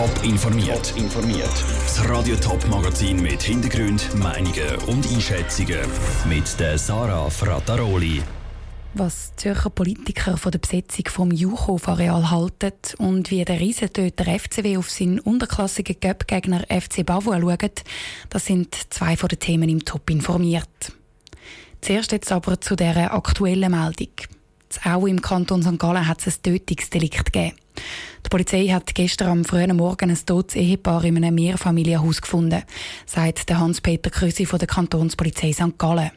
Top informiert. informiert. Das Radio Top Magazin mit Hintergrund, Meinungen und Einschätzungen mit der Sarah Frataroli. Was Zürcher Politiker von der Besetzung vom Juchhof-Areal halten und wie der Riesentöter FCW auf seinen unterklassigen Göpp-Gegner FC Bavois schaut, das sind zwei von den Themen im Top informiert. Zuerst jetzt aber zu dieser aktuellen Meldung. Auch im Kanton St. Gallen hat es ein Tötungsdelikt gegeben. Die Polizei hat gestern am frühen Morgen ein totes Ehepaar in einem Mehrfamilienhaus gefunden, sagt Hans-Peter Krüsi von der Kantonspolizei St. Gallen.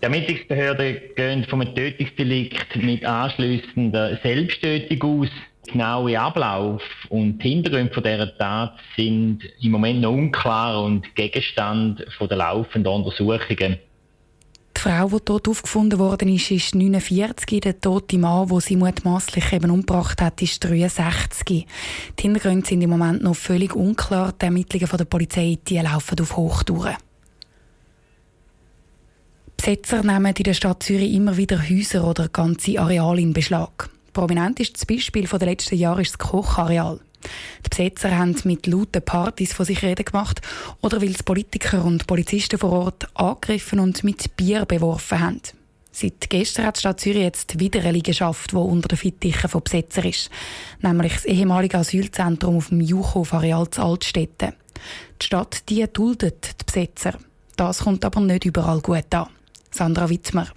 Die Ermittlungsbehörden gehen vom Tötungsdelikt mit anschliessender Selbsttötung aus. Genaue Ablauf und Hintergründe von dieser Tat sind im Moment noch unklar und Gegenstand der laufenden Untersuchungen. Frau, die dort aufgefunden worden ist, ist 49. Der tote Mann, der sie mutmaßlich eben umgebracht hat, ist 63. Die Hintergründe sind im Moment noch völlig unklar. Die Ermittlungen von der Polizei die laufen auf Hochtouren. Besetzer nehmen in der Stadt Zürich immer wieder Häuser oder ganze Areale in Beschlag. Prominent ist das Beispiel der letzten Jahre das Kochareal. Die Besetzer haben mit lauten Partys von sich reden gemacht oder weil es Politiker und Polizisten vor Ort angegriffen und mit Bier beworfen haben. Seit gestern hat die Stadt Zürich jetzt wieder eine Liegenschaft, die unter den Fittichen von Besetzer ist. Nämlich das ehemalige Asylzentrum auf dem Juchhof-Areal zu Altstädten. Die Stadt die duldet die Besetzer. Das kommt aber nicht überall gut an. Sandra Wittmer.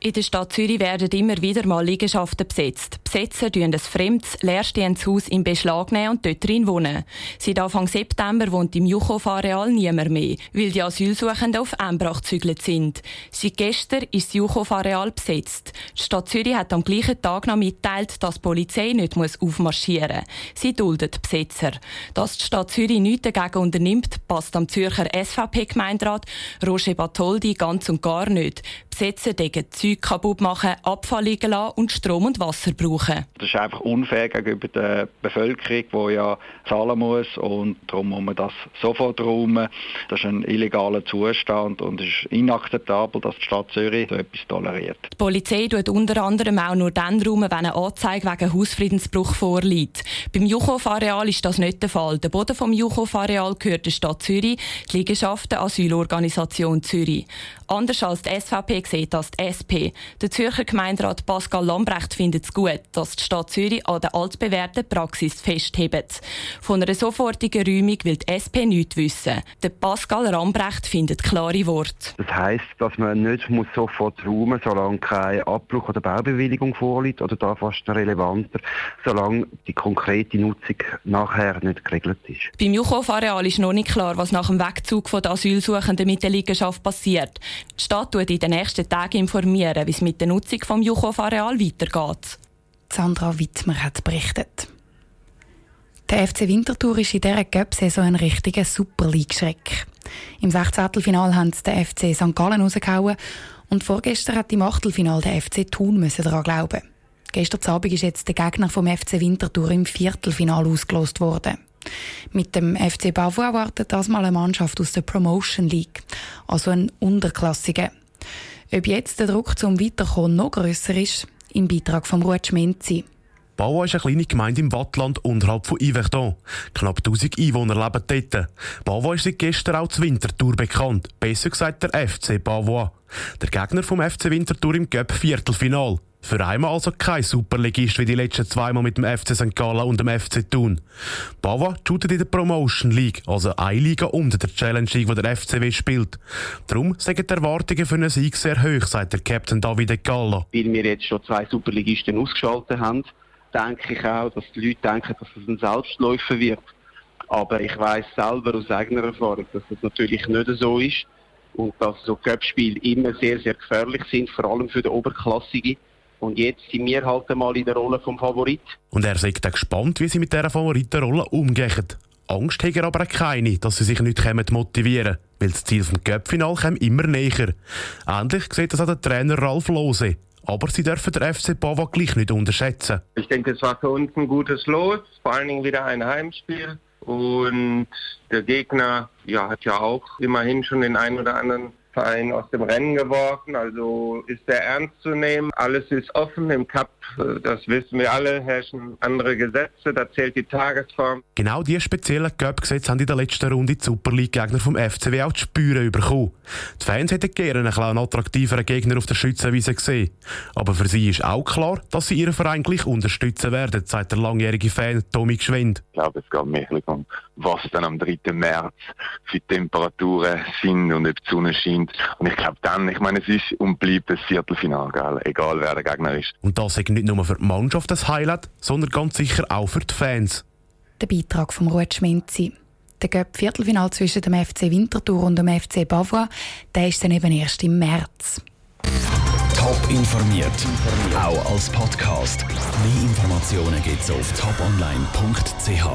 In der Stadt Zürich werden immer wieder mal Liegenschaften besetzt. Besetzer tun ein fremdes, leerstehendes Haus in Beschlag nehmen und dort drin wohnen. Seit Anfang September wohnt im Juchow-Areal niemand mehr, weil die Asylsuchenden auf Embrach gezügelt sind. Seit gestern ist das Juchow-Areal besetzt. Die Stadt Zürich hat am gleichen Tag noch mitteilt, dass die Polizei nicht aufmarschieren muss. Sie duldet Besetzer. Dass die Stadt Zürich nichts dagegen unternimmt, passt am Zürcher SVP-Gemeinderat Roger Batoldi ganz und gar nicht. Besetzer degen Zeug kaputt machen, Abfall liegen lassen und Strom und Wasser brauchen. Das ist einfach unfair gegenüber der Bevölkerung, die ja zahlen muss und darum muss man das sofort räumen. Das ist ein illegaler Zustand und es ist inakzeptabel, dass die Stadt Zürich so etwas toleriert. Die Polizei tut unter anderem auch nur dann räumen, wenn eine Anzeige wegen Hausfriedensbruch vorliegt. Beim Juchow-Areal ist das nicht der Fall. Der Boden vom Juchow-Areal gehört der Stadt Zürich, die Liegenschaft der Asylorganisation Zürich. Anders als die SVP sieht das die SP. Der Zürcher Gemeinderat Pascal Lambrecht findet es gut, dass die Stadt Zürich an der altbewährten Praxis festhebt. Von einer sofortigen Räumung will die SP nichts wissen. Der Pascal Lambrecht findet klare Worte. Das heisst, dass man nicht muss sofort räumen solange kein Abbruch oder Baubewilligung vorliegt, oder da fast relevanter, solange die konkrete Nutzung nachher nicht geregelt ist. Beim Juchow-Areal ist noch nicht klar, was nach dem Wegzug der Asylsuchenden mit der Liegenschaft passiert. Die Stadt wird in den nächsten Tagen informieren, wie es mit der Nutzung des Juchow-Areal weitergeht. Sandra Wittmer hat berichtet. Der FC Winterthur ist in dieser Cup-Saison ein richtiger Super League-Schreck. Im 16. Final haben sie den FC St. Gallen rausgehauen und vorgestern hat im Achtelfinal der FC Thun daran glauben. Gestern Abend ist jetzt der Gegner vom FC Winterthur im Viertelfinal ausgelost worden. Mit dem FC Bavois erwartet das mal eine Mannschaft aus der Promotion League, also ein Unterklassige. Ob jetzt der Druck zum Weiterkommen noch grösser ist, im Beitrag von Ruud Schmenzi. Bavois ist eine kleine Gemeinde im Wattland unterhalb von Yverdon. Knapp 1000 Einwohner leben dort. Bavois ist seit gestern auch zur Wintertour bekannt. Besser gesagt der FC Bavois. Der Gegner vom FC Winterthur im Cup Viertelfinal. Für einmal also kein Superligist wie die letzten zweimal mit dem FC St. Gallen und dem FC Thun. Bava shootet in der Promotion League, also eine Liga unter der Challenge League, wo der FCW spielt. Darum sind die Erwartungen für einen Sieg sehr hoch, sagt der Captain Davide Gallo. Weil wir jetzt schon zwei Superligisten ausgeschaltet haben, denke ich auch, dass die Leute denken, dass es ein Selbstläufer wird. Aber ich weiß selber aus eigener Erfahrung, dass das natürlich nicht so ist und dass so Cup-Spiele immer sehr, sehr gefährlich sind, vor allem für die Oberklassigen. Und jetzt sind wir halt einmal in der Rolle vom Favorit. Und er sagt auch gespannt, wie sie mit dieser Favoritenrolle umgehen. Angst hat er aber auch keine, dass sie sich nicht motivieren können, weil das Ziel vom Cup-Final immer näher. Ähnlich sieht das auch der Trainer Ralf Lose. Aber sie dürfen der FC Bava gleich nicht unterschätzen. Ich denke, es war für uns ein gutes Los, vor allen Dingen wieder ein Heimspiel. Und der Gegner ja, hat ja auch immerhin schon den einen oder anderen Verein aus dem Rennen geworfen, also ist sehr ernst zu nehmen. Alles ist offen im Cup, das wissen wir alle, herrschen andere Gesetze, da zählt die Tagesform. Genau diese speziellen Cup-Gesetze haben in der letzten Runde die Super League-Gegner vom FCW auch zu spüren bekommen. Die Fans hätten gerne einen attraktiveren Gegner auf der Schützenwiese gesehen. Aber für sie ist auch klar, dass sie ihren Verein gleich unterstützen werden, sagt der langjährige Fan Tommy Gschwind. Ich glaube, es geht mehr um, was dann am 3. März für Temperaturen sind und ob die Sonne scheint. Und ich glaube dann, ich meine, es ist und bleibt ein Viertelfinale, gell? egal wer der Gegner ist. Und das ist nicht nur für die Mannschaft das Highlight, sondern ganz sicher auch für die Fans. Der Beitrag vom Ruud Schminzi. Der Göpp Viertelfinal zwischen dem FC Winterthur und dem FC Bavois, der ist dann eben erst im März. Top informiert, auch als Podcast. Mehr Informationen gibt's auf toponline.ch.